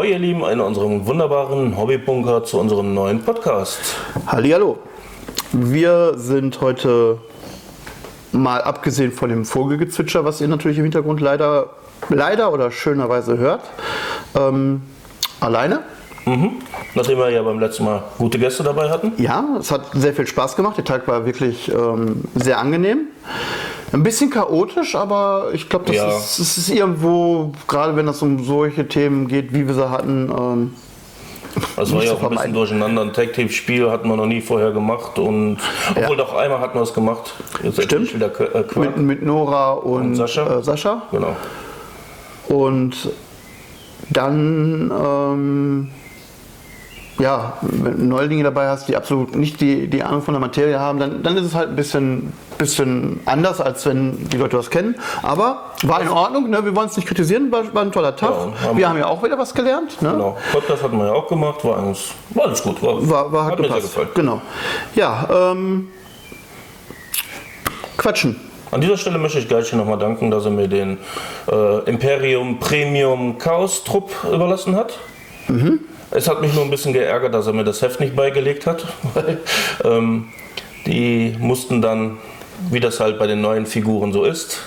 Ahoi ihr Lieben, in unserem wunderbaren Hobbybunker zu unserem neuen Podcast. Hallihallo. Wir sind heute mal abgesehen von dem Vogelgezwitscher, was ihr natürlich im Hintergrund leider, leider oder schönerweise hört, ähm, alleine. Mhm. Nachdem wir ja beim letzten Mal gute Gäste dabei hatten. Ja, es hat sehr viel Spaß gemacht. Der Tag war wirklich ähm, sehr angenehm. Ein bisschen chaotisch, aber ich glaube, das, Ja. ist, das ist irgendwo, gerade wenn es um solche Themen geht, wie wir sie hatten, ähm, Das war ja auch ein bisschen durcheinander. Ein Tag-Team-Spiel hatten wir noch nie vorher gemacht. Und obwohl doch einmal hatten wir es gemacht. Jetzt Stimmt. wieder äh, mit, mit Nora und, Und Sascha. Äh, Sascha. Genau. Und dann, ähm, ja, wenn du Neulinge dabei hast, die absolut nicht die, die Ahnung von der Materie haben, dann, dann ist es halt ein bisschen, bisschen anders, als wenn die Leute was kennen. Aber war in Ordnung, ne? wir wollen es nicht kritisieren, war, war ein toller Tag. Ja, haben- wir haben ja auch wieder was gelernt. Ne? genau. Podcast hatten wir ja auch gemacht. War, eigentlich, war alles gut. War, War, war, hat, hat mir sehr gefallen. Genau. Ja, ähm, quatschen. An dieser Stelle möchte ich Geilchen nochmal danken, dass er mir den äh, Imperium Premium Chaos Trupp überlassen hat. Es hat mich nur ein bisschen geärgert, dass er mir das Heft nicht beigelegt hat. Weil, ähm, die mussten dann, wie das halt bei den neuen Figuren so ist,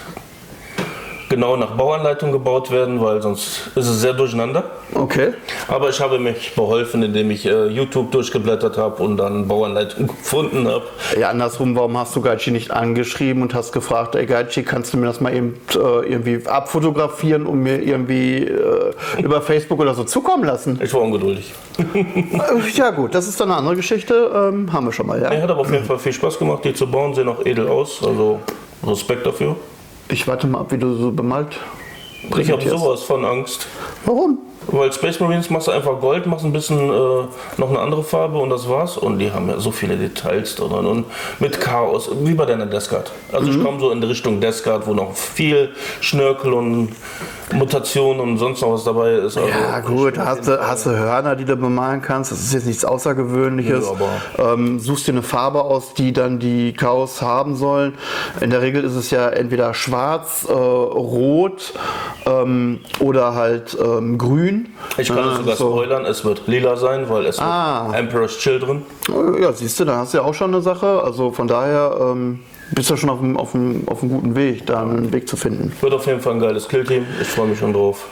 genau nach Bauanleitung gebaut werden, weil sonst ist es sehr durcheinander. Okay. Aber ich habe mich beholfen, indem ich äh, YouTube durchgeblättert habe und dann Bauanleitung gefunden habe. Ja, andersrum, warum hast du Gaichi nicht angeschrieben und hast gefragt, ey Gaichi, kannst du mir das mal eben äh, irgendwie abfotografieren und mir irgendwie äh, über Facebook oder so zukommen lassen? Ich war ungeduldig. Äh, ja gut, das ist dann eine andere Geschichte, ähm, haben wir schon mal, Er ja. hat aber auf jeden Fall viel Spaß gemacht, die zu bauen, sehen auch edel aus, also Respekt dafür. Ich warte mal ab, wie du so bemalt Ich habe sowas von Angst. Warum? Weil Space Marines machst du einfach Gold, machst ein bisschen äh, noch eine andere Farbe und das war's. Und die haben ja so viele Details drin und mit Chaos, wie bei deiner Deskart. Also ich komme so in die Richtung Deskart, wo noch viel Schnörkel und Mutationen und sonst noch was dabei ist. Also Ja gut, hast du, hast du Hörner, die du bemalen kannst. Das ist jetzt nichts Außergewöhnliches. Ja, ähm, suchst dir eine Farbe aus, die dann die Chaos haben sollen. In der Regel ist es ja entweder schwarz, äh, rot ähm, oder halt ähm, grün. Ich kann es Äh, sogar so. spoilern, es wird lila sein, weil es Ah. wird Emperor's Children. Ja, siehst du, da hast du ja auch schon eine Sache. Also von daher ähm, bist du schon auf einem, auf, einem, auf einem guten Weg, da einen Weg zu finden. Wird auf jeden Fall ein geiles Killteam. Ich freue mich schon drauf.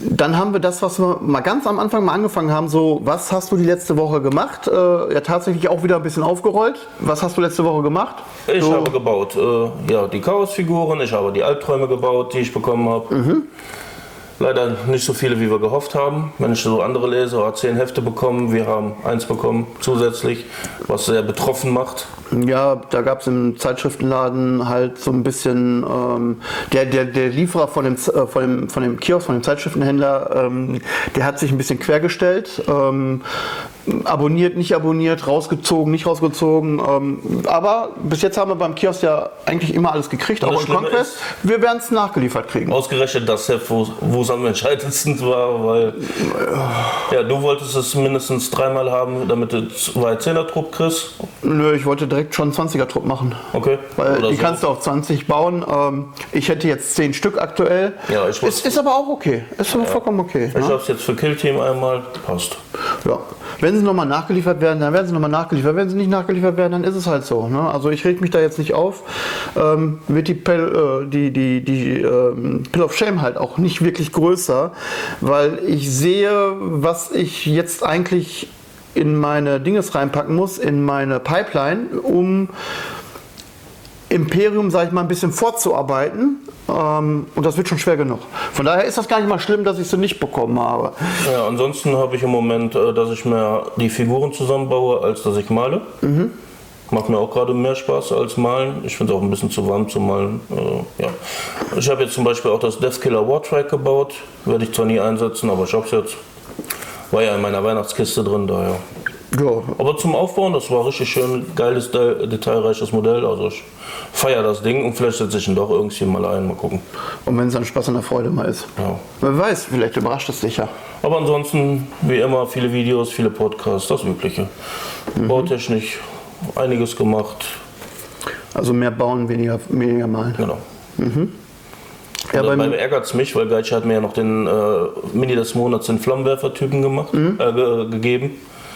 Dann haben wir das, was wir mal ganz am Anfang mal angefangen haben. So, was hast du die letzte Woche gemacht? Äh, ja, tatsächlich auch wieder ein bisschen aufgerollt. Was hast du letzte Woche gemacht? Ich so, habe gebaut, äh, ja, die Chaosfiguren, ich habe die Albträume gebaut, die ich bekommen habe. Mhm. Leider nicht so viele, wie wir gehofft haben. Wenn ich so andere lese, hat zehn Hefte bekommen, wir haben eins bekommen zusätzlich, was sehr betroffen macht. Ja, da gab es im Zeitschriftenladen halt so ein bisschen, ähm, der, der, der Lieferer von dem, äh, von, dem, von dem Kiosk, von dem Zeitschriftenhändler, ähm, der hat sich ein bisschen quergestellt. Ähm, abonniert, nicht abonniert, rausgezogen, nicht rausgezogen. Ähm, aber bis jetzt haben wir beim Kiosk ja eigentlich immer alles gekriegt, auch in Conquest. Wir werden es nachgeliefert kriegen. Ausgerechnet das Heft, wo wo es am entscheidendsten war, weil ja, du wolltest es mindestens dreimal haben, damit du zwei Zehner-Trupp kriegst. Nö, ich wollte direkt schon 20er-Trupp machen. Okay. Weil Oder die so. kannst du auf 20 bauen. Ähm, ich hätte jetzt 10 Stück aktuell. Ja, ich ist, ist aber auch okay. Ist aber vollkommen okay. Ich ne? habe es jetzt für Killteam einmal, passt. Ja. Wenn sie nochmal nachgeliefert werden, dann werden sie nochmal nachgeliefert. Wenn sie nicht nachgeliefert werden, dann ist es halt so. Ne? Also ich reg mich da jetzt nicht auf. Ähm, wird die, Pill, äh, die, die, die ähm, Pill of Shame halt auch nicht wirklich größer, weil ich sehe, was ich jetzt eigentlich in meine Dinges reinpacken muss, in meine Pipeline, um Imperium, sag ich mal, ein bisschen vorzuarbeiten. Ähm, und das wird schon schwer genug. Von daher ist das gar nicht mal schlimm, dass ich sie nicht bekommen habe. Ja, ansonsten habe ich im Moment, äh, dass ich mehr die Figuren zusammenbaue, als dass ich male. Macht mir auch gerade mehr Spaß als malen. Ich finde es auch ein bisschen zu warm zu malen. Äh, ja. Ich habe jetzt zum Beispiel auch das Deathkiller Wartrack gebaut. Werde ich zwar nie einsetzen, aber ich habe es jetzt. War ja in meiner Weihnachtskiste drin, daher. Ja, Aber zum Aufbauen, das war richtig schön, geiles, de- detailreiches Modell. Also ich feiere das Ding und vielleicht setze ich ihn doch irgendwie mal ein, mal gucken. Und wenn es dann Spaß an der Freude mal ist. Ja. Wer weiß, vielleicht überrascht es dich ja. Aber ansonsten, wie immer, viele Videos, viele Podcasts, das Übliche. Bautechnisch einiges gemacht. Also mehr bauen, weniger, weniger malen. Genau. Ja, Ja, dabei beim- ärgert es mich, weil Geitsche hat mir ja noch den äh, Mini des Monats den Flammenwerfer-Typen gemacht, Mhm. äh, ge gegeben.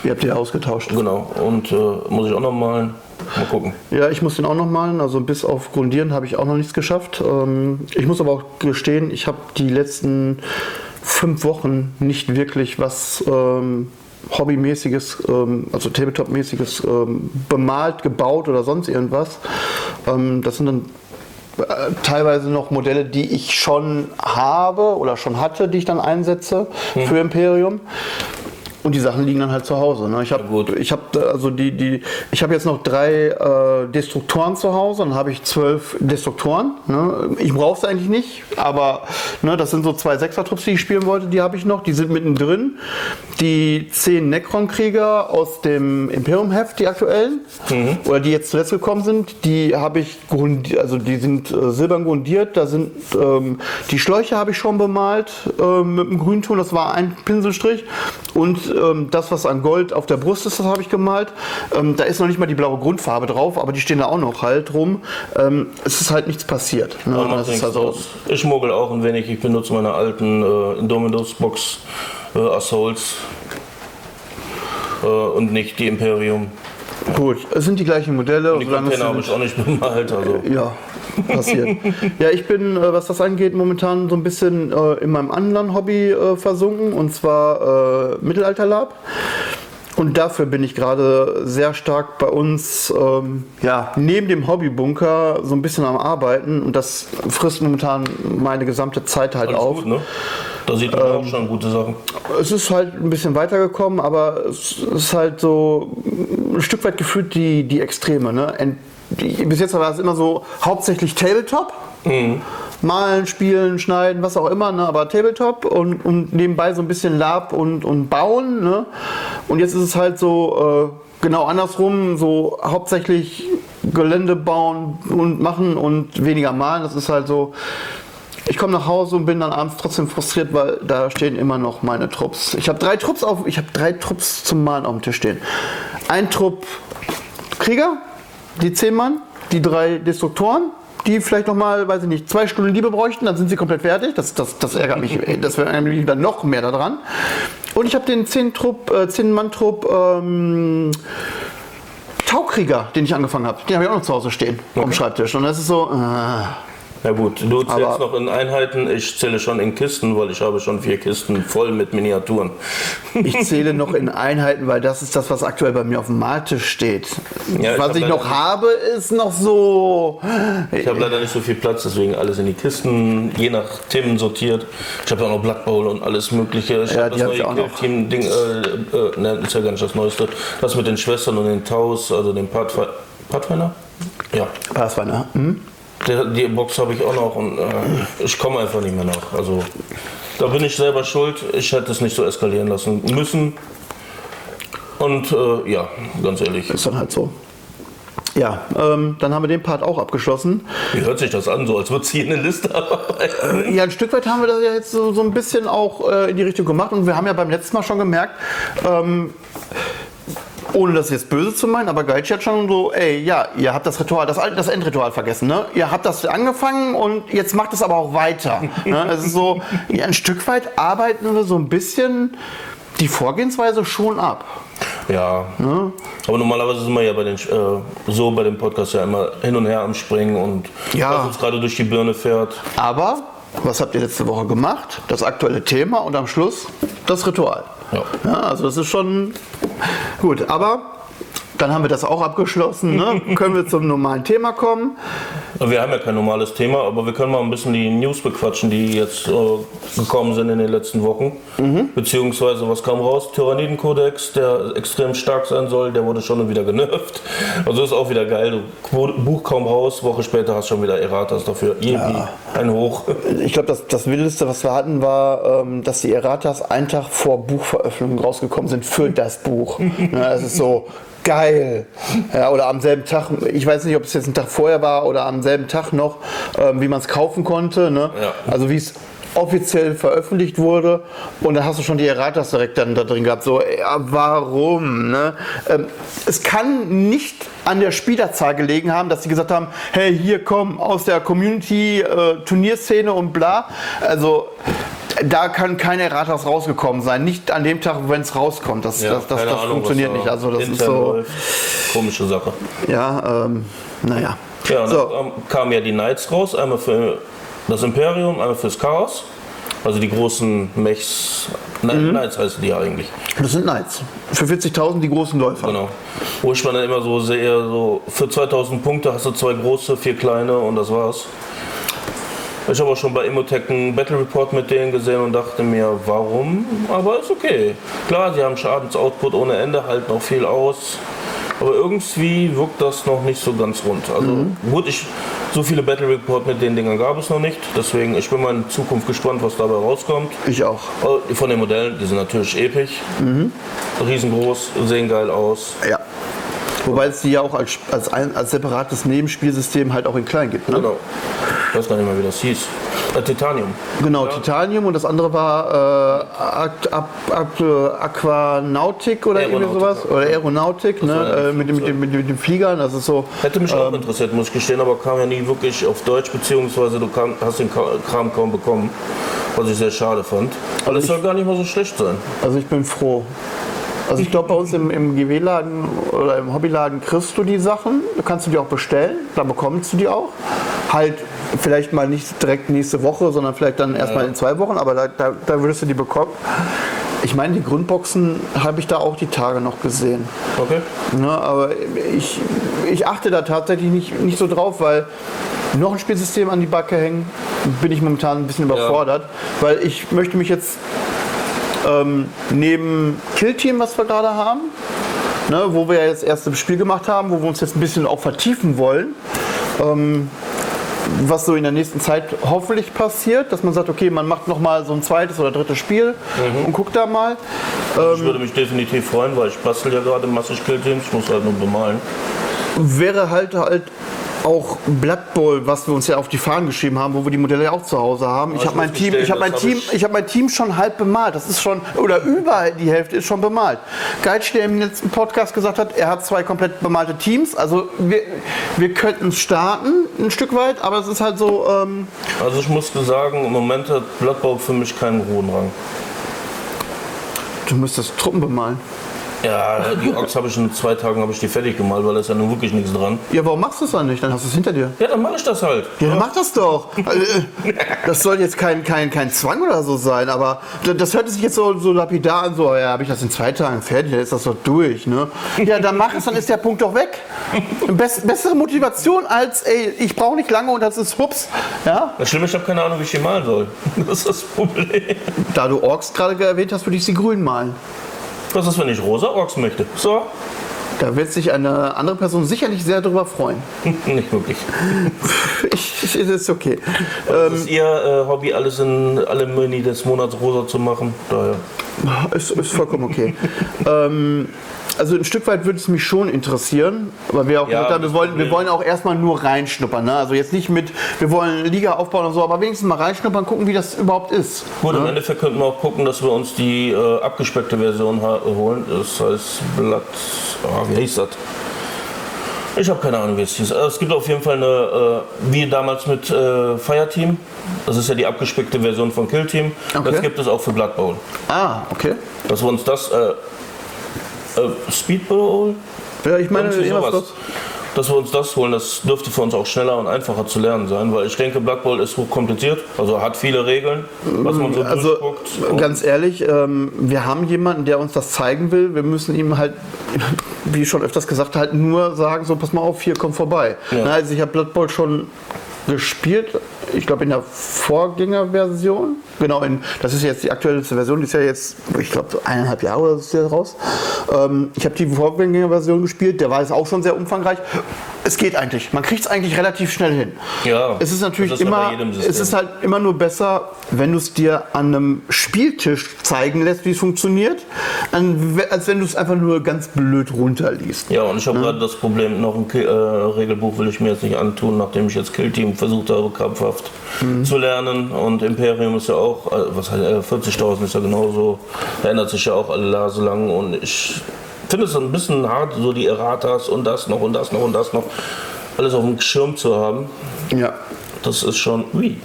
Ihr habt die ausgetauscht. Genau. Und äh, muss ich auch noch malen. Mal gucken. Ja, ich muss den auch noch malen. Also bis auf Grundieren habe ich auch noch nichts geschafft. Ähm, ich muss aber auch gestehen, ich habe die letzten fünf Wochen nicht wirklich was ähm, Hobbymäßiges, ähm, also Tabletop-mäßiges ähm, bemalt, gebaut oder sonst irgendwas. Ähm, das sind dann äh, teilweise noch Modelle, die ich schon habe oder schon hatte, die ich dann einsetze für Imperium. Und die Sachen liegen dann halt zu Hause. Ne? Ich habe ich habe also die die ich habe jetzt noch drei äh, Destruktoren zu Hause, dann habe ich zwölf Destruktoren. Ne? Ich brauche es eigentlich nicht, aber ne, das sind so zwei Sechser-Trupps, die ich spielen wollte. Die habe ich noch, die sind mittendrin. Die zehn Necron-Krieger aus dem Imperium-Heft, die aktuellen oder die jetzt zuletzt gekommen sind, die habe ich also die sind äh, silbern grundiert. Da sind ähm, die Schläuche habe ich schon bemalt äh, mit dem Grünton. Das war ein Pinselstrich und ähm, das, was an Gold auf der Brust ist, das habe ich gemalt. Ähm, da ist noch nicht mal die blaue Grundfarbe drauf, aber die stehen da auch noch halt rum. Ähm, es ist halt nichts passiert. Ne? Macht Das ist also. Ich mogel auch ein wenig. Ich benutze meine alten äh, Indominus-Box äh, Assauls äh, und nicht die Imperium. gut, es sind die gleichen Modelle. Die solange es Container habe ich auch nicht bemalt. Also. Ja, passiert. ja, ich bin, äh, was das angeht, momentan so ein bisschen äh, in meinem anderen Hobby äh, versunken, und zwar Mittelalterlab. Und dafür bin ich gerade sehr stark bei uns, ähm, ja, neben dem Hobbybunker so ein bisschen am Arbeiten. Und das frisst momentan meine gesamte Zeit halt Alles auf. gut, ne? Da sieht man Ähm, auch schon gute Sachen. Es ist halt ein bisschen weitergekommen, aber es ist halt so ein Stück weit gefühlt die, die Extreme. Ne? Ent- die, bis jetzt war es immer so hauptsächlich Tabletop. Malen, spielen, schneiden, was auch immer, ne? aber Tabletop und, und nebenbei so ein bisschen Lab und, und Bauen. Ne? Und jetzt ist es halt so äh, genau andersrum, so hauptsächlich Gelände bauen und machen und weniger malen. Das ist halt so, ich komme nach Hause und bin dann abends trotzdem frustriert, weil da stehen immer noch meine Trupps. Ich habe drei Trupps auf, ich habe drei Trupps zum Malen auf dem Tisch stehen. Ein Trupp Krieger, die zehn Mann, die drei Destruktoren, die vielleicht noch mal, weiß ich nicht, zwei Stunden Liebe bräuchten, dann sind sie komplett fertig. Das, das, das ärgert mich, das wäre einem lieber noch mehr daran. Und ich habe den zehn Trupp, äh, zehn Mann Trupp. Ähm, Taukrieger, den ich angefangen habe, den habe ich auch noch zu Hause stehen auf dem Schreibtisch. Und das ist so, äh, Ja gut, du zählst Aber- noch in Einheiten, ich zähle schon in Kisten, weil ich habe schon vier Kisten voll mit Miniaturen. Ich zähle noch in Einheiten, weil das ist das, was aktuell bei mir auf dem Maltisch steht. Ja, ich was ich leider- noch habe, ist noch so. Ich habe leider nicht so viel Platz, deswegen alles in die Kisten, je nach Themen sortiert. Ich habe auch noch Blood Bowl und alles mögliche. Ich Ja, habe das ich auch neue noch. Team Ding, äh, äh, ne, ist ja gar nicht das Neueste. Das mit den Schwestern und den Taus, also den Pathfi- Pathfinder? Ja. Pathfinder. Hm? Die Box habe ich auch noch und äh, ich komme einfach nicht mehr nach. Also da bin ich selber schuld. Ich hätte es nicht so eskalieren lassen müssen. Und äh, ja, ganz ehrlich, Ist dann halt so. Ja, ähm, dann haben wir den Part auch abgeschlossen. wie hört sich das an, so als würde es hier eine Liste arbeiten? Ja, ein Stück weit haben wir das ja jetzt so, so ein bisschen auch äh, in die Richtung gemacht und wir haben ja beim letzten Mal schon gemerkt, ähm, ohne das jetzt böse zu meinen, aber Geitsch hat schon so, ey, ja, ihr habt das Ritual, das, das Endritual vergessen, ne? Ihr habt das angefangen und jetzt macht es aber auch weiter. ne? Es ist so, ja, ein Stück weit arbeiten wir so ein bisschen die Vorgehensweise schon ab. Ja. Aber normalerweise sind wir ja bei den, äh, so bei dem Podcast ja immer hin und her am Springen und Ja. was uns gerade durch die Birne fährt. Aber was habt ihr letzte Woche gemacht? Das aktuelle Thema und am Schluss das Ritual. Ja. also das ist schon gut. Aber dann haben wir das auch abgeschlossen. Ne? Können wir zum normalen Thema kommen? Wir haben ja kein normales Thema, aber wir können mal ein bisschen die News bequatschen, die jetzt äh, gekommen sind in den letzten Wochen. Beziehungsweise, was kam raus? Tyrannidenkodex, der extrem stark sein soll, der wurde schon wieder genervt. Also ist auch wieder geil. Du, Buch kaum raus, Woche später hast du schon wieder Erratas dafür. Irgendwie ein Hoch. Ich glaube, das, das Wildeste, was wir hatten, war, ähm, dass die Erratas einen Tag vor Buchveröffentlichung rausgekommen sind für das Buch. ja, das ist so geil. Ja, oder am selben Tag, ich weiß nicht, ob es jetzt ein Tag vorher war oder am selben Tag noch, ähm, wie man es kaufen konnte. Ne? Ja. Also wie es offiziell veröffentlicht wurde und da hast du schon die Erratas direkt dann da drin gehabt. So, ja, warum? Ne? Ähm, es kann nicht an der Spielerzahl gelegen haben, dass sie gesagt haben, hey, hier komm aus der Community-Turnierszene äh, und bla. Also da kann keine Erratas rausgekommen sein. Nicht an dem Tag, wenn es rauskommt. Das, Ja, das, das, das Ahnung, funktioniert nicht. Also das ist so. Komische Sache. Ja, ähm, naja. Ja, und so. dann kamen ja die Knights raus, einmal für das Imperium, einmal fürs Chaos. Also die großen Mechs, Nein, Knights heißen die ja eigentlich. Das sind Knights. Für 40.000 die großen Läufer. Genau. Wo ich man dann immer so sehe, so für 2000 Punkte hast du zwei große, vier kleine und das war's. Ich habe auch schon bei Immotech einen Battle Report mit denen gesehen und dachte mir, warum? Aber ist okay. Klar, sie haben Schadensoutput ohne Ende, halten auch viel aus. Aber irgendwie wirkt das noch nicht so ganz rund. Also gut, ich, so viele Battle Report mit den Dingern gab es noch nicht. Deswegen, ich bin mal in Zukunft gespannt, was dabei rauskommt. Ich auch. Oh, Von den Modellen, die sind natürlich episch. Riesengroß, sehen geil aus. Ja. Wobei es die ja auch als, als, ein, als separates Nebenspielsystem halt auch in klein gibt. Ne? Genau. Ich weiß gar nicht mehr, wie das hieß. Äh, Titanium. Genau, Titanium und das andere war äh, äh, Aquanautik oder irgendwie sowas. ja. Oder Aeronautik, war ja ne? äh, mit, dem- mit, dem- mit, dem- mit den Fliegern. Das ist so. Hätte mich auch interessiert, muss ich gestehen, aber kam ja nie wirklich auf Deutsch, beziehungsweise du kam, hast den Kram kaum bekommen, was ich sehr schade fand. Aber es soll gar nicht mal so schlecht sein. Also ich bin froh. Also ich glaube, bei uns im, im GW-Laden oder im Hobbyladen kriegst du die Sachen. Da kannst du die auch bestellen. Da bekommst du die auch. Halt vielleicht mal nicht direkt nächste Woche, sondern vielleicht dann erstmal in zwei Wochen. Aber da, da, da würdest du die bekommen. Ich meine, die Grundboxen habe ich da auch die Tage noch gesehen. Okay? Ja, aber ich, ich achte da tatsächlich nicht, nicht so drauf, weil noch ein Spielsystem an die Backe hängen, bin ich momentan ein bisschen überfordert, weil ich möchte mich jetzt ähm, neben Kill Team, was wir gerade haben, ne, wo wir ja jetzt erst ein Spiel gemacht haben, wo wir uns jetzt ein bisschen auch vertiefen wollen, ähm, was so in der nächsten Zeit hoffentlich passiert, dass man sagt, okay, man macht noch mal so ein zweites oder drittes Spiel und guckt da mal. ich würde mich definitiv freuen, weil ich bastel ja gerade massig Killteams, ich muss halt nur bemalen. wäre halt halt auch Blood Bowl, was wir uns ja auf die Fahnen geschrieben haben, wo wir die Modelle ja auch zu Hause haben. Ich habe mein Team, ich habe mein Team, ich- ich habe mein Team schon halb bemalt. Das ist schon oder über die Hälfte ist schon bemalt. Geitsch, der im letzten Podcast gesagt hat, er hat zwei komplett bemalte Teams. Also wir, wir könnten starten ein Stück weit, aber es ist halt so. Ähm, Also ich muss sagen, im Moment hat Blood Bowl für mich keinen hohen Rang. du müsstest Truppen bemalen. Ja, die Ochs habe ich in zwei Tagen habe ich die fertig gemalt, weil da ist ja nun wirklich nichts dran. Ja, warum machst du es dann nicht? Dann hast du es hinter dir. Ja, dann mache ich das halt. Ja, dann mach das doch. Also, äh, Das soll jetzt kein, kein, kein Zwang oder so sein, aber das hört sich jetzt so, so lapidar an, so, ja, habe ich das in zwei Tagen fertig, dann ist das doch durch, ne? Ja, dann mach es, dann ist der Punkt doch weg. Bess, bessere Motivation als, ey, ich brauche nicht lange und das ist hups, ja? Das Schlimme, ich habe keine Ahnung, wie ich die malen soll. Das ist das Problem. Da du Orks gerade erwähnt hast, würde ich sie grün malen. Was ist, wenn ich rosa Orks möchte? So? Da wird sich eine andere Person sicherlich sehr darüber freuen. Nicht wirklich. Ich, ich, ist okay. Das ist ihr äh, Hobby, alles in alle Mini des Monats rosa zu machen. Daher. Ist, ist vollkommen okay. ähm, also ein Stück weit würde es mich schon interessieren, aber wir auch Ja, gesagt haben, wir wollen, wir wollen auch erstmal nur reinschnuppern. Ne? Also jetzt nicht mit, wir wollen Liga aufbauen und so, aber wenigstens mal reinschnuppern, gucken, wie das überhaupt ist. Gut, im Endeffekt könnten wir auch gucken, dass wir uns die äh, abgespeckte Version holen. Das heißt Blatt. ah, wie hieß das? Ich habe keine Ahnung, wie es hieß. Äh, Es gibt auf jeden Fall eine, äh, wie damals mit äh, Fireteam. Das ist ja die abgespeckte Version von Killteam. Okay. Das gibt es auch für Blood Bowl. Ah, okay. Dass wir uns das. Äh, äh, Speed Bowl? Ja, ich meine, Irgendwie sowas. das- Dass wir uns das holen, das dürfte für uns auch schneller und einfacher zu lernen sein, weil ich denke, Bowl ist hochkompliziert, also hat viele Regeln, was man so also durchguckt. ganz ehrlich, ähm, wir haben jemanden, der uns das zeigen will. Wir müssen ihm halt, wie schon öfters gesagt, halt nur sagen, so pass mal auf, hier komm vorbei. Ja. Na, also ich habe Bowl schon gespielt, ich glaube in der Vorgängerversion. Genau, in, das ist jetzt die aktuellste Version, die ist ja jetzt, ich glaube, so eineinhalb Jahre oder so ist raus. Ähm, ich habe die Vorgängerversion gespielt, der war jetzt auch schon sehr umfangreich. Es geht eigentlich. Man kriegt es eigentlich relativ schnell hin. Ja, Es ist natürlich ja immer, es ist halt immer nur besser, wenn du es dir an einem Spieltisch zeigen lässt, wie es funktioniert, als wenn du es einfach nur ganz blöd runterliest. Ja, und ich habe gerade das Problem, noch ein Ki- äh, Regelbuch will ich mir jetzt nicht antun, nachdem ich jetzt Kill Team versucht habe, krampfhaft zu lernen. Und Imperium ist ja auch, äh, was heißt, äh, 40.000 ist ja genauso, ändert sich ja auch alle Nase lang. Und ich finde es ein bisschen hart, so die Erratas und das noch und das noch und das noch, alles auf dem Schirm zu haben. Ja. Das ist schon, ui.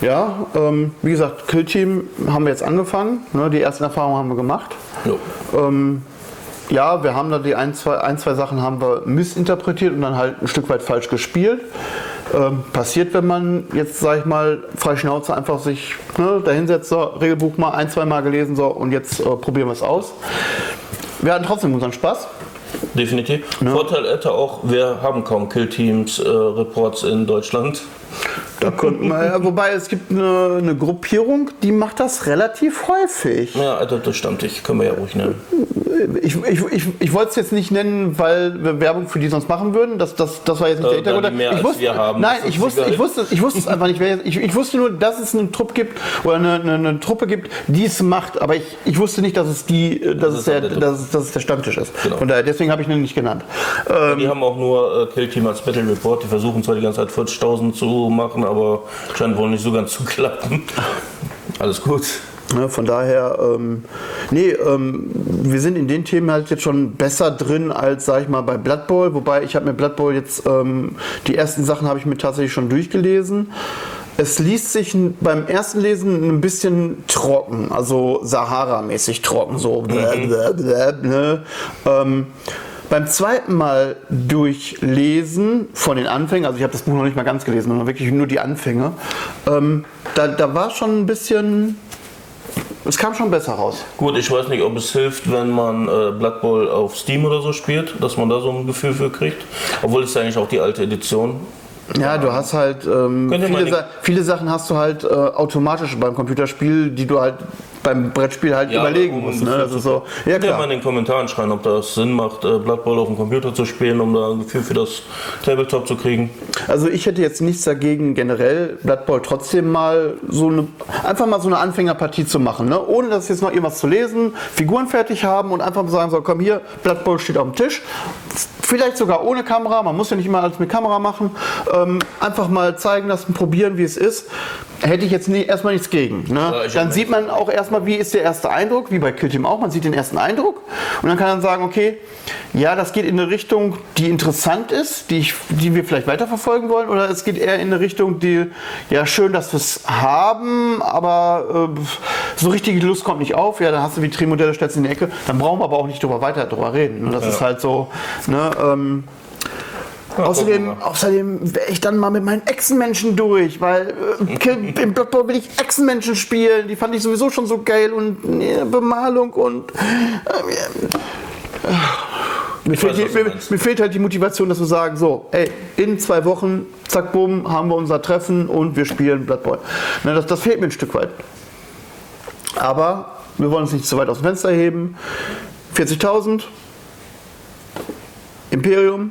Ja, ähm, wie gesagt, Kill Team haben wir jetzt angefangen. Ne, die ersten Erfahrungen haben wir gemacht. Jo. Ähm, ja, wir haben da die ein zwei, ein, zwei Sachen haben wir missinterpretiert und dann halt ein Stück weit falsch gespielt. Ähm, passiert, wenn man jetzt, sag ich mal, frei Schnauze einfach sich ne, dahinsetzt, so, Regelbuch mal ein, zwei Mal gelesen, so, und jetzt äh, probieren wir es aus. Wir hatten trotzdem unseren Spaß. Definitiv. Vorteil hätte auch, wir haben kaum Kill-Teams-Reports in Deutschland. Da konnten wir, wobei es gibt eine, eine Gruppierung, die macht das relativ häufig. Ja, Alter, das Stammtisch, können wir ja ruhig nennen. Ich, ich, ich, ich wollte es jetzt nicht nennen, weil wir Werbung für die sonst machen würden. Das, das, das war jetzt nicht Äh, der Hintergrund. mehr ich wusste, wir haben, nein, ich das wusste, ich, wusste, ich wusste es einfach nicht. Ich, ich wusste nur, dass es einen Trupp gibt oder eine, eine, eine Truppe gibt, die es macht. Aber ich, ich wusste nicht, dass es, die, äh, dass, es ist der, der dass, es, dass es der Stammtisch ist. Genau. Von daher, deswegen habe ich ihn nicht genannt. Ähm, Die haben auch nur äh, Kill Team als Battle Report. Die versuchen zwar die ganze Zeit 40.000 zu machen, aber scheint wohl nicht so ganz zu klappen. Alles gut. Ne, von daher, ähm, nee, ähm, wir sind in den Themen halt jetzt schon besser drin als, sag ich mal, bei Blood Bowl. Wobei ich habe mir Blood Bowl jetzt, ähm, die ersten Sachen habe ich mir tatsächlich schon durchgelesen. Es liest sich beim ersten Lesen ein bisschen trocken, also Sahara-mäßig trocken, so. Bläh, bläh, bläh, ne? Beim zweiten Mal durchlesen von den Anfängen, also ich habe das Buch noch nicht mal ganz gelesen, sondern wirklich nur die Anfänge, ähm, da, da war schon ein bisschen, es kam schon besser raus. Gut, ich weiß nicht, ob es hilft, wenn man äh, Blood Bowl auf Steam oder so spielt, dass man da so ein Gefühl für kriegt. Obwohl es ja eigentlich auch die alte Edition. Ja, du hast halt ähm, viele, Sa viele Sachen hast du halt äh, automatisch beim Computerspiel, die du halt beim Brettspiel halt überlegen um musst. ein Ne? Das ist so. Ja Könnt ihr mal in klar. den Kommentaren schreiben, ob das Sinn macht, äh, Blood Bowl auf dem Computer zu spielen, um da ein Gefühl für das Tabletop zu kriegen. Also ich hätte jetzt nichts dagegen, generell Blood Bowl trotzdem mal so eine, einfach mal so eine Anfängerpartie zu machen, ne? ohne dass jetzt noch irgendwas zu lesen, Figuren fertig haben und einfach mal sagen so, komm hier, Blood Bowl steht auf dem Tisch. Vielleicht sogar ohne Kamera, man muss ja nicht immer alles mit Kamera machen. Ähm, einfach mal zeigen lassen, probieren, wie es ist. Hätte ich jetzt nie, erstmal nichts gegen. Ne? Ja, dann sieht man auch erstmal, wie ist der erste Eindruck, wie bei Kill Team auch, man sieht den ersten Eindruck und dann kann man sagen, okay, ja, das geht in eine Richtung, die interessant ist, die, ich, die wir vielleicht weiterverfolgen wollen, oder es geht eher in eine Richtung, die, ja, schön, dass wir es haben, aber äh, so richtig Lust kommt nicht auf, ja, dann hast du wie Trimodelle, stellst in die Ecke, dann brauchen wir aber auch nicht drüber weiter drüber reden. Ne? Das ist halt so, ne, ähm, Außerdem, gucken wir außerdem wäre ich dann mal mit meinen Echsenmenschen durch, weil äh, im Blood Bowl will ich Echsenmenschen spielen. Die fand ich sowieso schon so geil und äh, Bemalung und. Äh, mir, fehlt weiß, die, mir, mir fehlt halt die Motivation, dass wir sagen, so, ey, in zwei Wochen, zack, bumm, haben wir unser Treffen und wir spielen Blood Bowl. Ne, das, das fehlt mir ein Stück weit. Aber wir wollen uns nicht zu weit aus dem Fenster heben. 40.000, Imperium,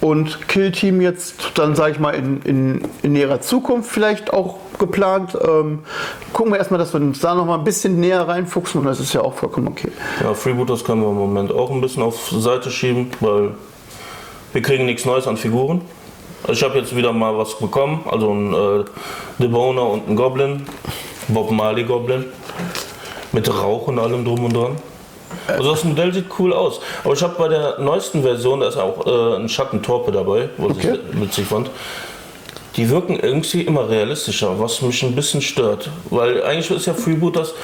und Kill Team jetzt dann, sage ich mal, in, in, in näherer Zukunft vielleicht auch geplant. Ähm, gucken wir erstmal, dass wir uns da noch mal ein bisschen näher reinfuchsen und das ist ja auch vollkommen okay. Ja, Freebooters können wir im Moment auch ein bisschen auf Seite schieben, weil wir kriegen nichts Neues an Figuren. Also ich habe jetzt wieder mal was bekommen, also ein äh, Deboner und ein Goblin, Bob Marley Goblin, mit Rauch und allem drum und dran. Also das Modell sieht cool aus. Aber ich habe bei der neuesten Version, da ist auch äh, ein Schattentorpe dabei, was Okay. ich witzig fand. Die wirken irgendwie immer realistischer, was mich ein bisschen stört. Weil eigentlich ist ja Freebooters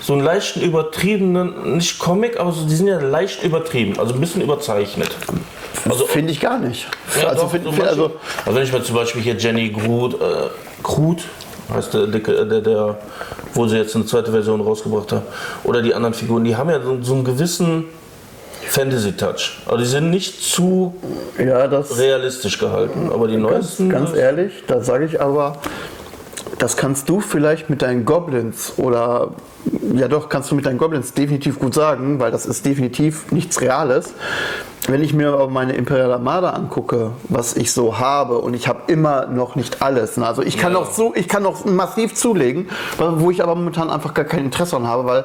so einen leichten übertriebenen, nicht Comic, aber so, die sind ja leicht übertrieben, also ein bisschen überzeichnet. Also, Finde ich gar nicht. ja, also, doch, find, so find, also, also wenn ich mir zum Beispiel hier Jenny Groot, äh, Groot heißt der, dicke, der, der, wo sie jetzt eine zweite Version rausgebracht haben, oder die anderen Figuren, die haben ja so, so einen gewissen Fantasy-Touch. Aber die sind nicht zu ja, das realistisch gehalten. Aber die ganz, neuesten. ganz ehrlich, da sage ich aber, Das kannst du vielleicht mit deinen Goblins oder ja doch, kannst du mit deinen Goblins definitiv gut sagen, weil das ist definitiv nichts Reales. Wenn ich mir aber meine Imperial Armada angucke, was ich so habe, und ich habe immer noch nicht alles. Ne? Also ich kann Ja. noch so, ich kann noch massiv zulegen, wo ich aber momentan einfach gar kein Interesse an habe, weil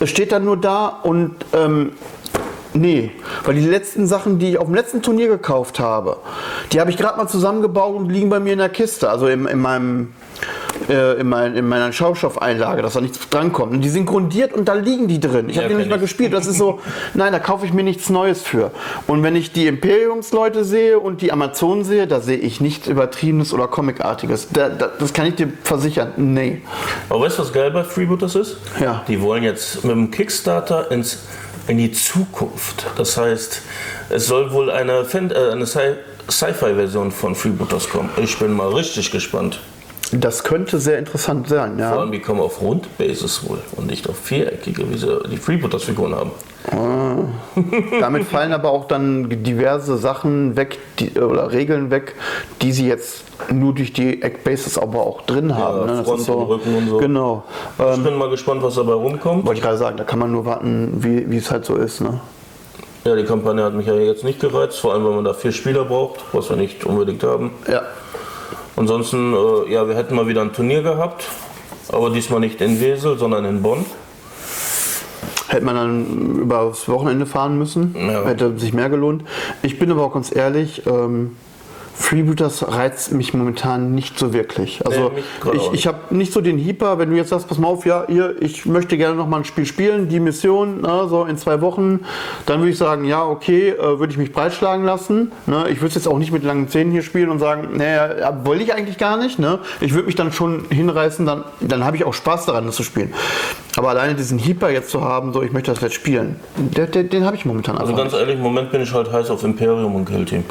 es steht dann nur da und ähm, Nee, weil die letzten Sachen, die ich auf dem letzten Turnier gekauft habe, die habe ich gerade mal zusammengebaut und liegen bei mir in der Kiste, also in, in meinem äh, in, mein, in meiner Schaumstoffeinlage, dass da nichts drankommt. Und die sind grundiert und da liegen die drin. Ich Ja, habe die nicht mal gespielt. Das ist so, nein, da kaufe ich mir nichts Neues für. Und wenn ich die Imperiumsleute sehe und die Amazonen sehe, da sehe ich nichts Übertriebenes oder Comicartiges. Da, da, das kann ich dir versichern. Nee. Aber weißt du, was geil bei Freebooters ist? Ja. Die wollen jetzt mit dem Kickstarter ins, in die Zukunft. Das heißt, es soll wohl eine, Fan- äh, eine Sci- Sci-Fi-Version von Freebooters kommen. Ich bin mal richtig gespannt. Das könnte sehr interessant sein, Vor ja. allem, die kommen auf Rundbases wohl und nicht auf viereckige, wie sie die Freebooters-Figuren haben. Damit fallen aber auch dann diverse Sachen weg die, oder Regeln weg, die sie jetzt nur durch die Eckbases aber auch drin haben. ne? Front so, und Rücken und so. Genau. Ich Ähm, bin mal gespannt, was dabei rumkommt. wollte ich gerade sagen, da kann man nur warten, wie wie es halt so ist. Ne? Ja, die Kampagne hat mich ja jetzt nicht gereizt, vor allem, weil man da vier Spieler braucht, was wir nicht unbedingt haben. Ja. Ansonsten, äh, ja, wir hätten mal wieder ein Turnier gehabt, aber diesmal nicht in Wesel, sondern in Bonn. Hätte man dann über das Wochenende fahren müssen, Ja. hätte sich mehr gelohnt. Ich bin aber auch ganz ehrlich, ähm, Freebooters reizt mich momentan nicht so wirklich. Also Nee, ich, ich habe nicht so den Hyper, wenn du jetzt sagst, pass mal auf, ja, hier, ich möchte gerne noch mal ein Spiel spielen, die Mission, ne, so in zwei Wochen, dann würde ich sagen, ja, okay, äh, würde ich mich breitschlagen lassen. Ne? Ich würde es jetzt auch nicht mit langen Zähnen hier spielen und sagen, naja, ja, wollte ich eigentlich gar nicht. Ne? Ich würde mich dann schon hinreißen, dann, dann habe ich auch Spaß daran, das zu spielen. Aber alleine diesen Hyper jetzt zu haben, so ich möchte das jetzt spielen, der, der, den habe ich momentan Also ganz ehrlich, im Moment bin ich halt heiß auf Imperium und Kill Team.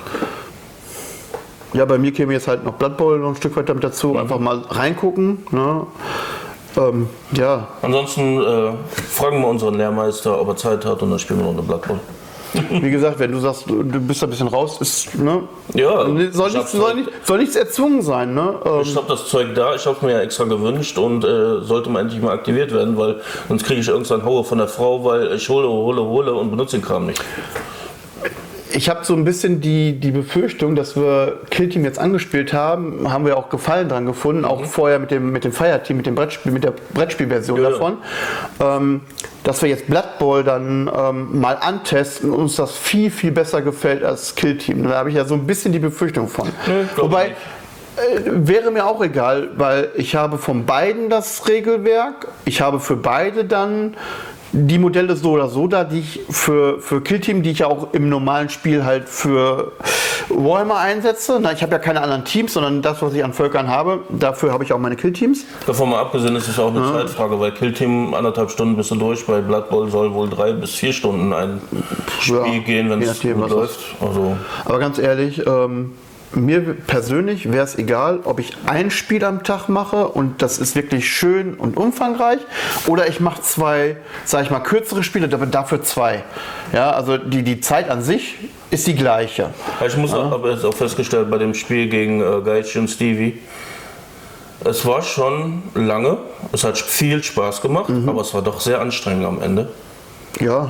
Ja, bei mir käme jetzt halt noch Blood Bowl noch ein Stück weit damit dazu. Mhm. Einfach mal reingucken. Ne? Ähm, ja, Ansonsten äh, fragen wir unseren Lehrmeister, ob er Zeit hat und dann spielen wir noch eine Blood Bowl. wie gesagt, wenn du sagst, du bist da ein bisschen raus, ist, ne? Ja, soll, ich nichts, soll, nicht, soll nichts erzwungen sein, ne? Ähm, Ich habe das Zeug da, ich habe es mir ja extra gewünscht und äh, sollte mal endlich mal aktiviert werden, weil sonst kriege ich irgendeinen Haue von der Frau, weil ich hole, hole, hole und benutze den Kram nicht. Ich habe so ein bisschen die, die Befürchtung, dass wir Kill Team jetzt angespielt haben, haben wir auch Gefallen dran gefunden, auch vorher mit dem, mit dem Fire Team, mit dem Brettspiel, mit der Brettspielversion Ja, ja. davon, ähm, dass wir jetzt Blood Bowl dann ähm, mal antesten und uns das viel, viel besser gefällt als Kill Team. Da habe ich ja so ein bisschen die Befürchtung von. Nee, Wobei, nicht. äh, wäre mir auch egal, weil ich habe von beiden das Regelwerk, ich habe für beide dann die Modelle so oder so da, die ich für, für Killteam, die ich ja auch im normalen Spiel halt für Warhammer einsetze. Na, ich habe ja keine anderen Teams, sondern das, was ich an Völkern habe, dafür habe ich auch meine Killteams. Davon mal abgesehen ist es auch eine Zeitfrage, weil Kill Team anderthalb Stunden bist du durch, bei Blood Bowl soll wohl drei bis vier Stunden ein Spiel Ja, gehen, wenn es gut läuft. Also Aber ganz ehrlich, ähm, mir persönlich wäre es egal, ob ich ein Spiel am Tag mache und das ist wirklich schön und umfangreich oder ich mache zwei, sage ich mal, kürzere Spiele, aber dafür zwei. Ja, also die, die Zeit an sich ist die gleiche. Ich muss aber jetzt auch festgestellt bei dem Spiel gegen äh, Geichi und Stevie, es war schon lange, es hat viel Spaß gemacht, Mhm. aber es war doch sehr anstrengend am Ende. Ja.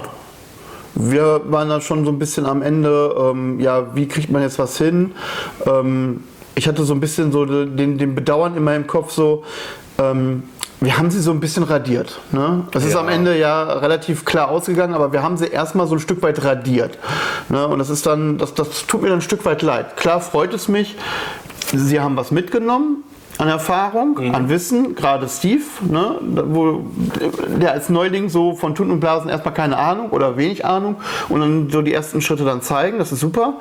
Wir waren da schon so ein bisschen am Ende, ähm, ja, wie kriegt man jetzt was hin? Ähm, ich hatte so ein bisschen so den, den Bedauern in meinem Kopf so, ähm, wir haben sie so ein bisschen radiert. Ne? Das ist Ja. am Ende ja relativ klar ausgegangen, aber wir haben sie erstmal so ein Stück weit radiert. Ne? Und das ist dann, das, das tut mir dann ein Stück weit leid. Klar freut es mich, sie haben was mitgenommen an Erfahrung, an Wissen, gerade Steve, ne, wo der als Neuling so von Tun und Blasen erstmal keine Ahnung oder wenig Ahnung und dann so die ersten Schritte dann zeigen, das ist super.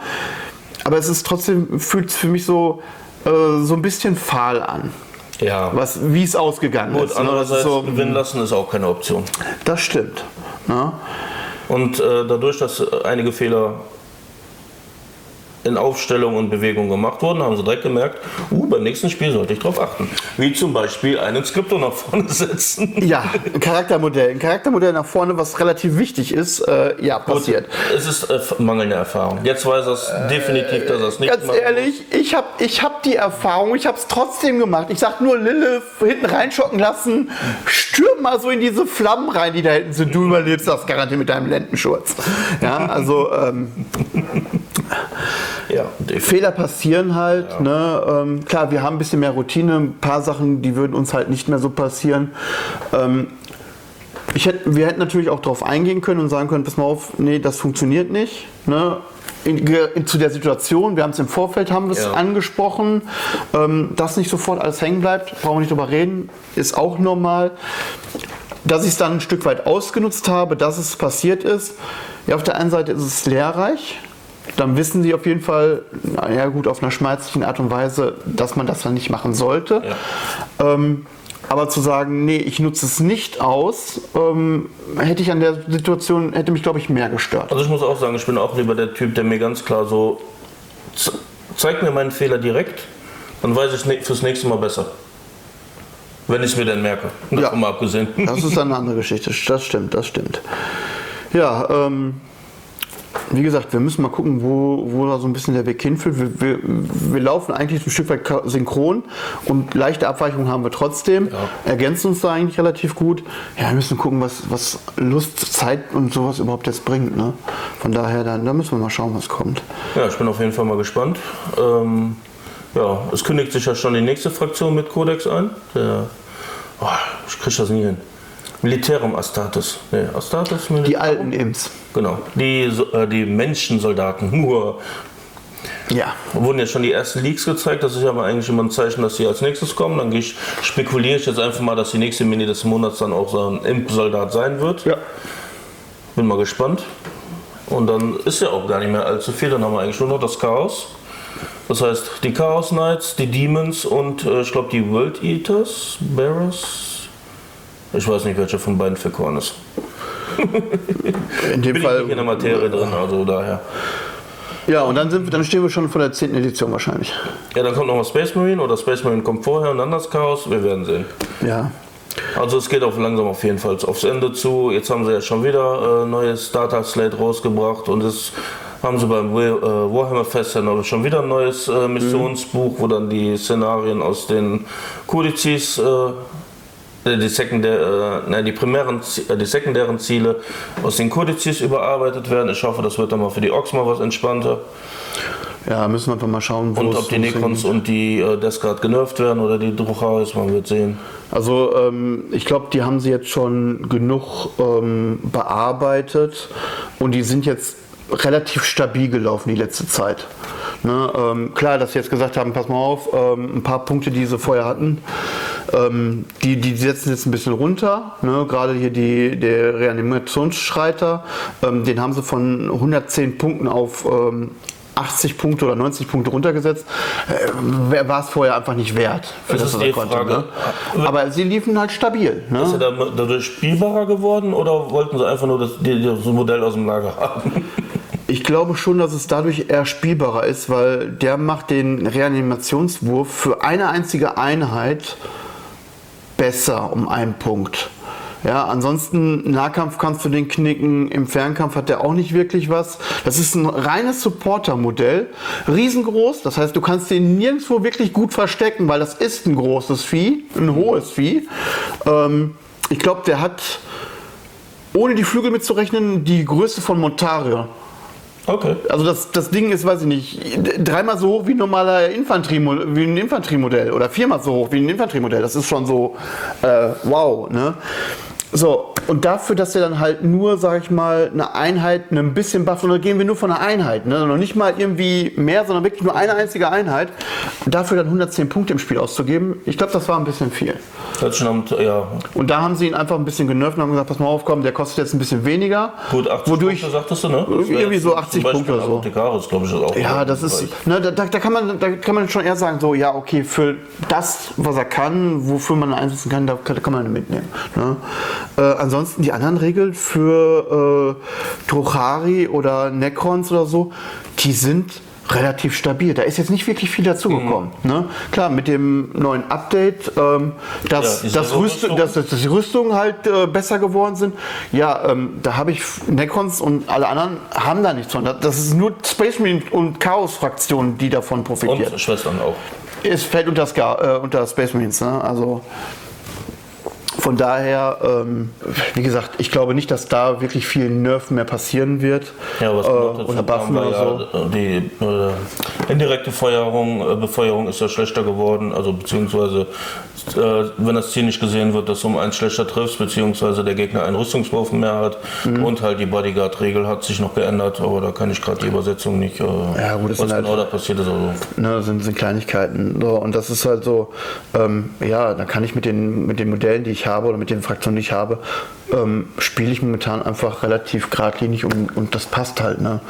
Aber es ist trotzdem, fühlt es für mich so, äh, so ein bisschen fahl an, Ja, was, wie es ausgegangen gut, ist. ne? Andererseits so, gewinnen lassen ist auch keine Option. das stimmt. Ne? Und äh, dadurch, dass einige Fehler in Aufstellung und Bewegung gemacht wurden, haben sie direkt gemerkt, uh, beim nächsten Spiel sollte ich darauf achten. Wie zum Beispiel einen Skripto nach vorne setzen. Ja, ein Charaktermodell. Ein Charaktermodell nach vorne, was relativ wichtig ist, äh, ja, passiert. Gut, es ist äh, mangelnde Erfahrung. Jetzt weiß er es definitiv, dass er es nicht Ganz ehrlich, ich habe ich hab die Erfahrung, ich habe es trotzdem gemacht. Ich sag nur Lille hinten reinschocken lassen, stürm mal so in diese Flammen rein, die da hinten sind. Du überlebst das garantiert mit deinem Lendenschurz. Ja, also ähm, ja, Fehler passieren halt. Ja. Ne? Ähm, klar, wir haben ein bisschen mehr Routine, ein paar Sachen, die würden uns halt nicht mehr so passieren. Ähm, ich hätte, wir hätten natürlich auch darauf eingehen können und sagen können, pass mal auf, nee, das funktioniert nicht. Ne? In, in, zu der Situation, wir haben es im Vorfeld, haben wir ja. angesprochen, ähm, dass nicht sofort alles hängen bleibt, brauchen wir nicht drüber reden, ist auch normal. Dass ich es dann ein Stück weit ausgenutzt habe, dass es passiert ist, ja, auf der einen Seite ist es lehrreich, dann wissen sie auf jeden Fall, ja gut, auf einer schmerzlichen Art und Weise, dass man das dann nicht machen sollte. Ja. Ähm, aber zu sagen, nee, ich nutze es nicht aus, ähm, hätte ich an der Situation, hätte mich, glaube ich, mehr gestört. Also ich muss auch sagen, ich bin auch lieber der Typ, der mir ganz klar so, zeigt mir meinen Fehler direkt, dann weiß ich fürs nächste Mal besser. Wenn ich es mir dann merke. Davon ja, mal abgesehen. Das ist eine andere Geschichte. Das stimmt, das stimmt. Ja, ähm, wie gesagt, wir müssen mal gucken, wo, wo da so ein bisschen der Weg hinführt. Wir, wir, wir laufen eigentlich ein Stück weit synchron und leichte Abweichungen haben wir trotzdem. Ja. Ergänzen uns da eigentlich relativ gut. Ja, wir müssen gucken, was, was Lust, Zeit und sowas überhaupt jetzt bringt. Ne? Von daher, da, da müssen wir mal schauen, was kommt. Ja, ich bin auf jeden Fall mal gespannt. Ähm, ja, es kündigt sich ja schon die nächste Fraktion mit Codex ein. Der, oh, ich kriege das nie hin. Militärum Astartes. Nee, Astartes Militarum? Die alten Imps. Genau. Die, äh, die Menschensoldaten. Nur. Ja. Wurden ja schon die ersten Leaks gezeigt. Das ist ja aber eigentlich immer ein Zeichen, dass sie als nächstes kommen. Dann ich, spekuliere ich jetzt einfach mal, dass die nächste Mini des Monats dann auch so ein Imp-Soldat sein wird. Ja. Bin mal gespannt. Und dann ist ja auch gar nicht mehr allzu viel. Dann haben wir eigentlich nur noch das Chaos. Das heißt, die Chaos Knights, die Demons und äh, ich glaube die World Eaters, Bearers, ich weiß nicht, welcher von beiden für Korn ist. in dem Bin Fall. Ich nicht in der Materie drin, also daher. Ja, und dann, sind, dann stehen wir schon vor der 10. Edition wahrscheinlich. Ja, dann kommt nochmal Space Marine oder Space Marine kommt vorher und dann das Chaos. Wir werden sehen. Ja. Also es geht auch langsam auf jeden Fall aufs Ende zu. Jetzt haben sie ja schon wieder äh, neues Data Slate rausgebracht und es haben sie beim äh, Warhammer Fest schon wieder ein neues äh, Missionsbuch, wo dann die Szenarien aus den Kodizes äh, die, sekundär, äh, die primären, äh, die sekundären Ziele aus den Kodizes überarbeitet werden. Ich hoffe, das wird dann mal für die Orks mal was entspannter. Ja, müssen wir einfach mal schauen, wo Und ob die Necrons und die äh, Descard genervt werden oder die Drucharis, man wird sehen. Also ähm, ich glaube, die haben sie jetzt schon genug ähm, bearbeitet und die sind jetzt relativ stabil gelaufen die letzte Zeit. Ne, ähm, klar, dass sie jetzt gesagt haben, pass mal auf, ähm, ein paar Punkte, die sie vorher hatten, ähm, die, die setzen jetzt ein bisschen runter. Ne? Gerade hier die, der Reanimationsschreiter, ähm, den haben sie von 110 Punkten auf 80 ähm, Punkte oder 90 Punkte runtergesetzt. Äh, war es vorher einfach nicht wert, für das, das was er konnte. Ne? Aber sie liefen halt stabil. Ne? Ist er dadurch spielbarer geworden oder wollten sie einfach nur das, das Modell aus dem Lager haben? Ich glaube schon, dass es dadurch eher spielbarer ist, weil der macht den Reanimationswurf für eine einzige Einheit besser um einen Punkt. Ja, ansonsten Nahkampf kannst du den knicken, im Fernkampf hat der auch nicht wirklich was. Das ist ein reines Supporter-Modell, riesengroß, das heißt, du kannst den nirgendwo wirklich gut verstecken, weil das ist ein großes Vieh, ein hohes Vieh. Ähm, ich glaube, der hat, ohne die Flügel mitzurechnen, die Größe von Montario. Okay. Also das, das Ding ist, weiß ich nicht, dreimal so hoch wie ein normaler Infanterie, wie ein Infanteriemodell oder viermal so hoch wie ein Infanteriemodell. Das ist schon so äh, wow. Ne? So, und dafür, dass er dann halt nur, sag ich mal, eine Einheit, ein bisschen buff, oder gehen wir nur von einer Einheit, ne? noch nicht mal irgendwie mehr, sondern wirklich nur eine einzige Einheit, dafür dann 110 Punkte im Spiel auszugeben, ich glaube, das war ein bisschen viel. Stimmt, ja. Und da haben sie ihn einfach ein bisschen genervt und haben gesagt, pass mal auf, komm, der kostet jetzt ein bisschen weniger. Gut, 80 wodurch, Punkte sagtest du, ne? Irgendwie so 80 Punkte oder so. Glaube ich, ist auch ja, das ist, ne, da, da, kann man, da kann man schon eher sagen, so, ja, okay, für das, was er kann, wofür man einsetzen kann, da kann, kann man mitnehmen. Ne? Äh, ansonsten die anderen Regeln für äh, Druchari oder Necrons oder so, die sind relativ stabil. Da ist jetzt nicht wirklich viel dazugekommen. Mhm. Ne? Klar, mit dem neuen Update, ähm, dass, Ja, Rüst, Rüstung. dass, dass die Rüstungen halt äh, besser geworden sind. Ja, ähm, da habe ich Necrons und alle anderen haben da nichts von. Das ist nur Space Marine und Chaos-Fraktionen, die davon profitieren. Und Schwestern auch. Es fällt unter, Ska, äh, unter Space Marines, ne? Also von daher, ähm, wie gesagt, ich glaube nicht, dass da wirklich viel Nerf mehr passieren wird. Ja, was äh, noch dazu oder Buffen oder so. ja, die äh, indirekte Feuerung, äh, Befeuerung ist ja schlechter geworden, also beziehungsweise äh, wenn das Ziel nicht gesehen wird, dass du um eins schlechter triffst, beziehungsweise der Gegner einen Rüstungswurf mehr hat Mhm. und halt die Bodyguard-Regel hat sich noch geändert, aber da kann ich gerade die Übersetzung nicht, äh, Ja, gut, was halt- genau da passiert ist. Also. Ne, sind, sind Kleinigkeiten. So, und das ist halt so, ähm, ja, da kann ich mit den, mit den Modellen, die ich habe oder mit den Fraktionen, die ich habe, ähm, spiele ich momentan einfach relativ geradlinig und, und das passt halt. Ne?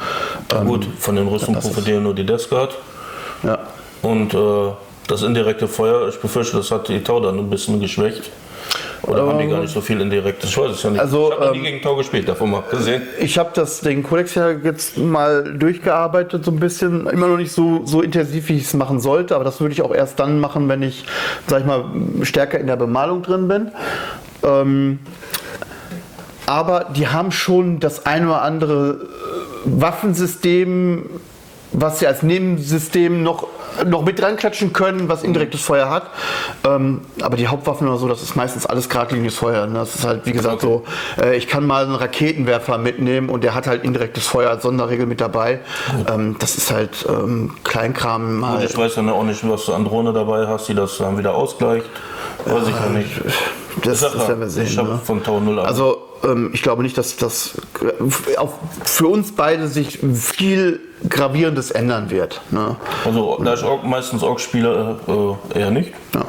Ähm, Gut, von den Rüstungen profitieren nur die Death Guard Ja. und äh, das indirekte Feuer, ich befürchte, das hat die Tau dann ein bisschen geschwächt. Oder haben die gar nicht so viel indirektes? Ich weiß es ja nicht. Also, ich habe noch nie ähm, gegen Tau gespielt, davon mal gesehen. Ich habe das den Kodex ja jetzt mal durchgearbeitet so ein bisschen, immer noch nicht so so intensiv wie ich es machen sollte, aber das würde ich auch erst dann machen, wenn ich, sag ich mal, stärker in der Bemalung drin bin. Ähm, aber die haben schon das ein oder andere äh, Waffensystem, was sie als Nebensystem noch, noch mit dran klatschen können, was indirektes Feuer hat. Ähm, aber die Hauptwaffen oder so, das ist meistens alles geradliniges Feuer. Ne? Das ist halt, wie gesagt, so, äh, ich kann mal einen Raketenwerfer mitnehmen und der hat halt indirektes Feuer als Sonderregel mit dabei. Ähm, das ist halt ähm, Kleinkram. Und Halt. ich weiß ja auch nicht, was du an Drohne dabei hast, die das dann wieder ausgleicht. Weiß ich ja nicht. Das, das werden wir sehen. Ich ne? von Tau 0 ab. Also ähm, ich glaube nicht, dass das äh, auch für uns beide sich viel Gravierendes ändern wird. Ne? Also, da ich auch meistens auch spiele, äh, eher nicht. Ja.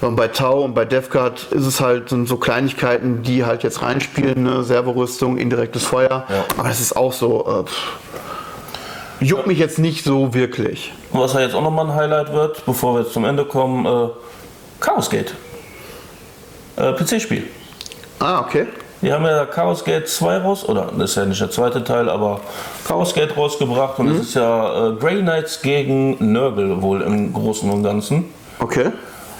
Und bei Tau und bei DevGuard ist es halt sind so Kleinigkeiten, die halt jetzt reinspielen, ne? Servorüstung, indirektes Feuer. Ja. Aber das ist auch so. Äh, juckt mich jetzt nicht so wirklich. Und was ja jetzt auch nochmal ein Highlight wird, bevor wir jetzt zum Ende kommen, äh, Chaos Gate. Äh, PC-Spiel. Ah, okay. Die haben ja Chaos Gate 2 raus, oder das ist ja nicht der zweite Teil, aber Chaos Gate rausgebracht und es ist ja äh, Grey Knights gegen Nurgle wohl im Großen und Ganzen. Okay.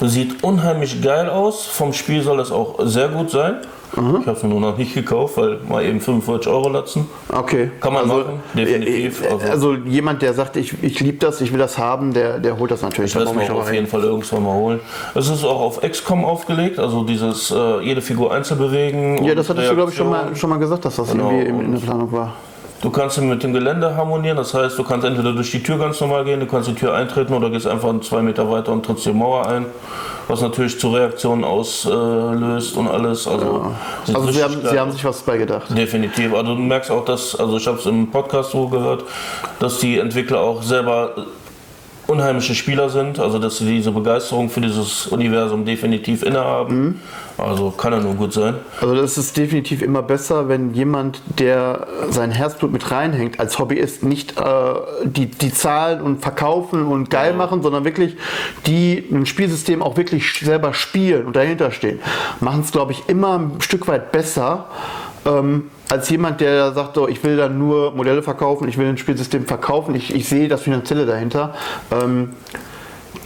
Sieht unheimlich geil aus. Vom Spiel soll es auch sehr gut sein. Ich habe es mir nur noch nicht gekauft, weil mal eben 45 Euro latzen. Okay. Kann man machen, definitiv. äh, Also- Also, jemand, der sagt, ich, ich liebe das, ich will das haben, der, der holt das natürlich. Ich werde aber auf jeden Fall irgendwann mal holen. Es ist auch auf XCOM aufgelegt, also dieses äh, jede Figur einzeln bewegen. Ja, das hattest du, glaube ich, schon Reaktion. mal, schon mal gesagt, dass das Genau, irgendwie in, in der Planung war. Du kannst mit dem Gelände harmonieren, das heißt, du kannst entweder durch die Tür ganz normal gehen, du kannst die Tür eintreten oder gehst einfach zwei Meter weiter und trittst die Mauer ein, was natürlich zu Reaktionen auslöst und alles. Also, sieht Also, sie haben, sie haben sich was bei gedacht. Definitiv. Also du merkst auch, dass, also ich habe es im Podcast so gehört, dass die Entwickler auch selber unheimliche Spieler sind, also dass sie diese Begeisterung für dieses Universum definitiv innehaben. Also kann ja nur gut sein. Also das ist definitiv immer besser, wenn jemand, der sein Herzblut mit reinhängt, als Hobbyist nicht äh, die, die Zahlen und verkaufen und geil machen, sondern wirklich die ein Spielsystem auch wirklich selber spielen und dahinter stehen. Machen es, glaube ich, immer ein Stück weit besser. Ähm, als jemand, der sagt, so, ich will dann nur Modelle verkaufen, ich will ein Spielsystem verkaufen, ich, ich sehe das Finanzielle dahinter, ähm,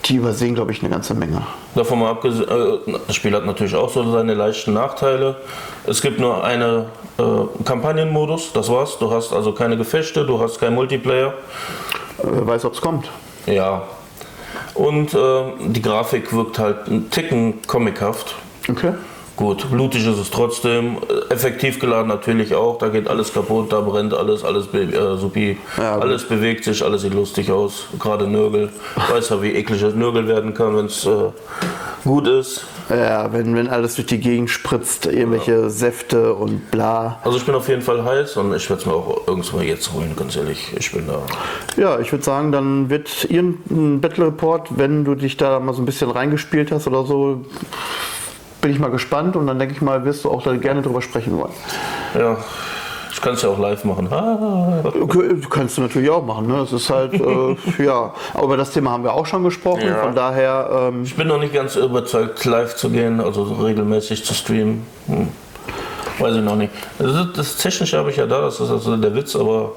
die übersehen, glaube ich, eine ganze Menge. Davon mal abgesehen, äh, das Spiel hat natürlich auch so seine leichten Nachteile. Es gibt nur einen äh, Kampagnenmodus, das war's. Du hast also keine Gefechte, du hast keinen Multiplayer. Wer weiß, ob es kommt. Ja. Und äh, die Grafik wirkt halt ein Ticken comichaft. Okay. Gut, blutig ist es trotzdem, effektiv geladen natürlich auch, da geht alles kaputt, da brennt alles, alles be äh, supi, Ja, alles bewegt sich, alles sieht lustig aus, gerade Nörgel, weiß ja wie eklig das Nörgel werden kann, wenn es äh, gut ist. Ja, wenn, wenn alles durch die Gegend spritzt, irgendwelche Säfte und bla. Also ich bin auf jeden Fall heiß und ich werde es mir auch irgendwann jetzt holen, ganz ehrlich, ich bin da. Ja, ich würde sagen, dann wird irgendein Battle Report, wenn du dich da mal so ein bisschen reingespielt hast oder so, bin ich mal gespannt und dann denke ich mal, wirst du auch da gerne drüber sprechen wollen. Ja, ich kann es ja auch live machen. Ah. Kannst du natürlich auch machen, ne? Das ist halt, äh, ja. Aber über das Thema haben wir auch schon gesprochen, Ja. von daher, ähm, Ich bin noch nicht ganz überzeugt, live zu gehen, also regelmäßig zu streamen. Hm. Weiß ich noch nicht. Das, ist- das Technische habe ich ja da, das ist also der Witz, aber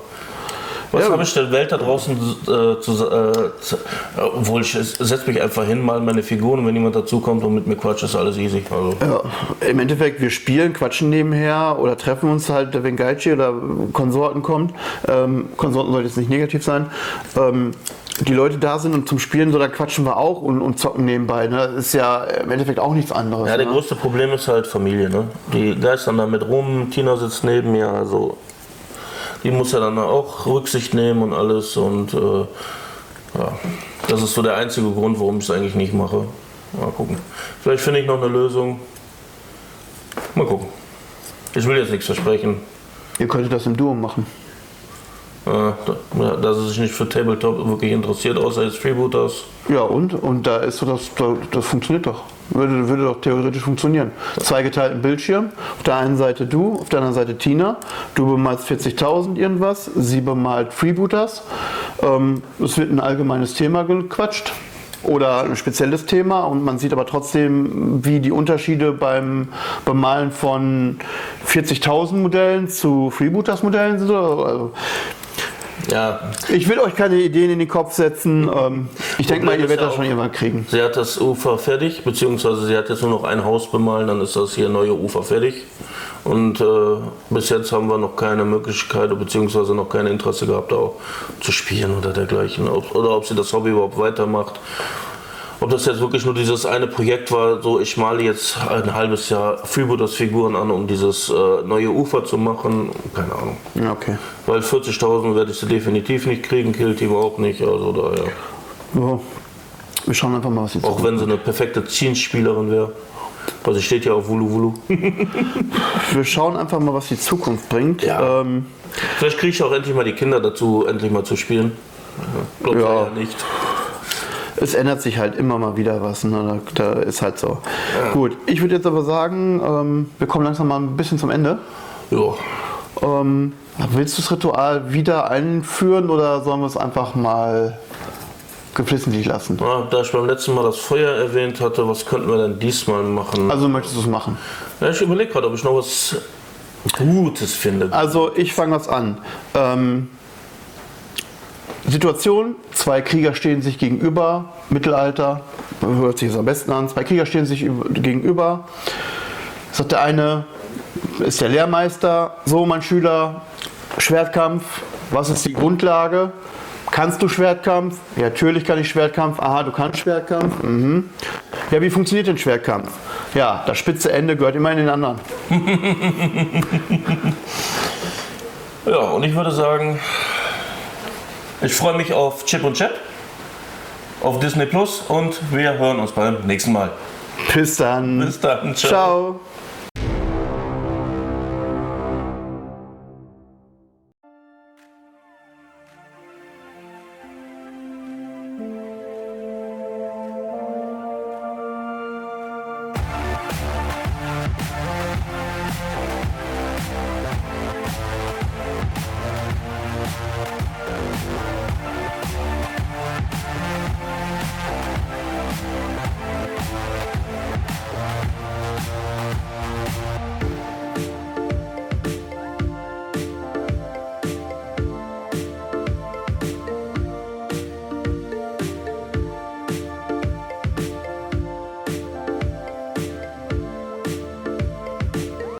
Was Ja. habe ich der Welt da draußen äh, zu, äh, zu, obwohl ich setze mich einfach hin, mal meine Figuren, wenn jemand dazukommt und mit mir quatscht, ist alles easy. Also, Ja, im Endeffekt, wir spielen, quatschen nebenher oder treffen uns halt, wenn Geichi oder Konsorten kommt. Ähm, Konsorten sollte jetzt nicht negativ sein. Ähm, die Leute da sind und zum Spielen, so dann quatschen wir auch und, und zocken nebenbei. Ne? Das ist ja im Endeffekt auch nichts anderes. ja, der ne? größte Problem ist halt Familie. Ne? Die geistern da mit rum, Tina sitzt neben mir, also die muss ja dann auch Rücksicht nehmen und alles und äh, ja, das ist so der einzige Grund, warum ich es eigentlich nicht mache. Mal gucken. Vielleicht finde ich noch eine Lösung. Mal gucken. Ich will jetzt nichts versprechen. Ihr könntet das im Duo machen. Äh, dass er sich nicht für Tabletop wirklich interessiert, außer jetzt Freebooters. Ja, und? Und da ist so das, das funktioniert doch. Würde, würde doch theoretisch funktionieren. Zwei geteilten Bildschirm. Auf der einen Seite du, auf der anderen Seite Tina. Du bemalst 40.000 irgendwas, sie bemalt Freebooters. Ähm, es wird ein allgemeines Thema gequatscht oder ein spezielles Thema und man sieht aber trotzdem, wie die Unterschiede beim Bemalen von 40.000 Modellen zu Freebooters Modellen sind. Also, Ja, ich will euch keine Ideen in den Kopf setzen. Ähm, ich denke mal, ihr werdet ja das schon irgendwann kriegen. sie hat das Ufer fertig, beziehungsweise sie hat jetzt nur noch ein Haus bemalen, dann ist das hier neue Ufer fertig. Und äh, bis jetzt haben wir noch keine Möglichkeit, beziehungsweise noch kein Interesse gehabt, auch zu spielen oder dergleichen. Ob, oder ob sie das Hobby überhaupt weitermacht. Ob das jetzt wirklich nur dieses eine Projekt war, so ich male jetzt ein halbes Jahr Freebooters Figuren an, um dieses äh, neue Ufer zu machen, keine Ahnung. Ja, okay. Weil 40.000 werde ich sie definitiv nicht kriegen, Killteam auch nicht, also daher. So. Wir schauen einfach mal, was sie Auch wenn sie eine perfekte Zielspielerin wäre. Weil sie steht ja auf Wulu Wulu. Wir schauen einfach mal, was die Zukunft bringt. Ja. Ähm, Vielleicht kriege ich auch endlich mal die Kinder dazu, endlich mal zu spielen. Glaubt Ja. ja. ja nicht. Es ändert sich halt immer mal wieder was. Ne? Da, da ist halt so. Gut, ich würde jetzt aber sagen, ähm, wir kommen langsam mal ein bisschen zum Ende. Ja. Ähm, willst du das Ritual wieder einführen oder sollen wir es einfach mal geflissentlich lassen? Ja, da ich beim letzten Mal das Feuer erwähnt hatte, was könnten wir denn diesmal machen? Also möchtest du es machen? Ja, ich überlege gerade, ob ich noch was Gutes finde. Also ich fange was an. Ähm, Situation, zwei Krieger stehen sich gegenüber, Mittelalter, hört sich das am besten an, zwei Krieger stehen sich über- gegenüber. Sagt der eine, ist der Lehrmeister, so mein Schüler, Schwertkampf, was ist die Grundlage? Kannst du Schwertkampf? Ja, natürlich kann ich Schwertkampf. Aha, du kannst Schwertkampf. Mhm. Ja, wie funktioniert denn Schwertkampf? Ja, das spitze Ende gehört immer in den anderen. Ja, und ich würde sagen, ich freue mich auf Chip und Chap, auf Disney Plus und wir hören uns beim nächsten Mal. Bis dann. Bis dann. Ciao.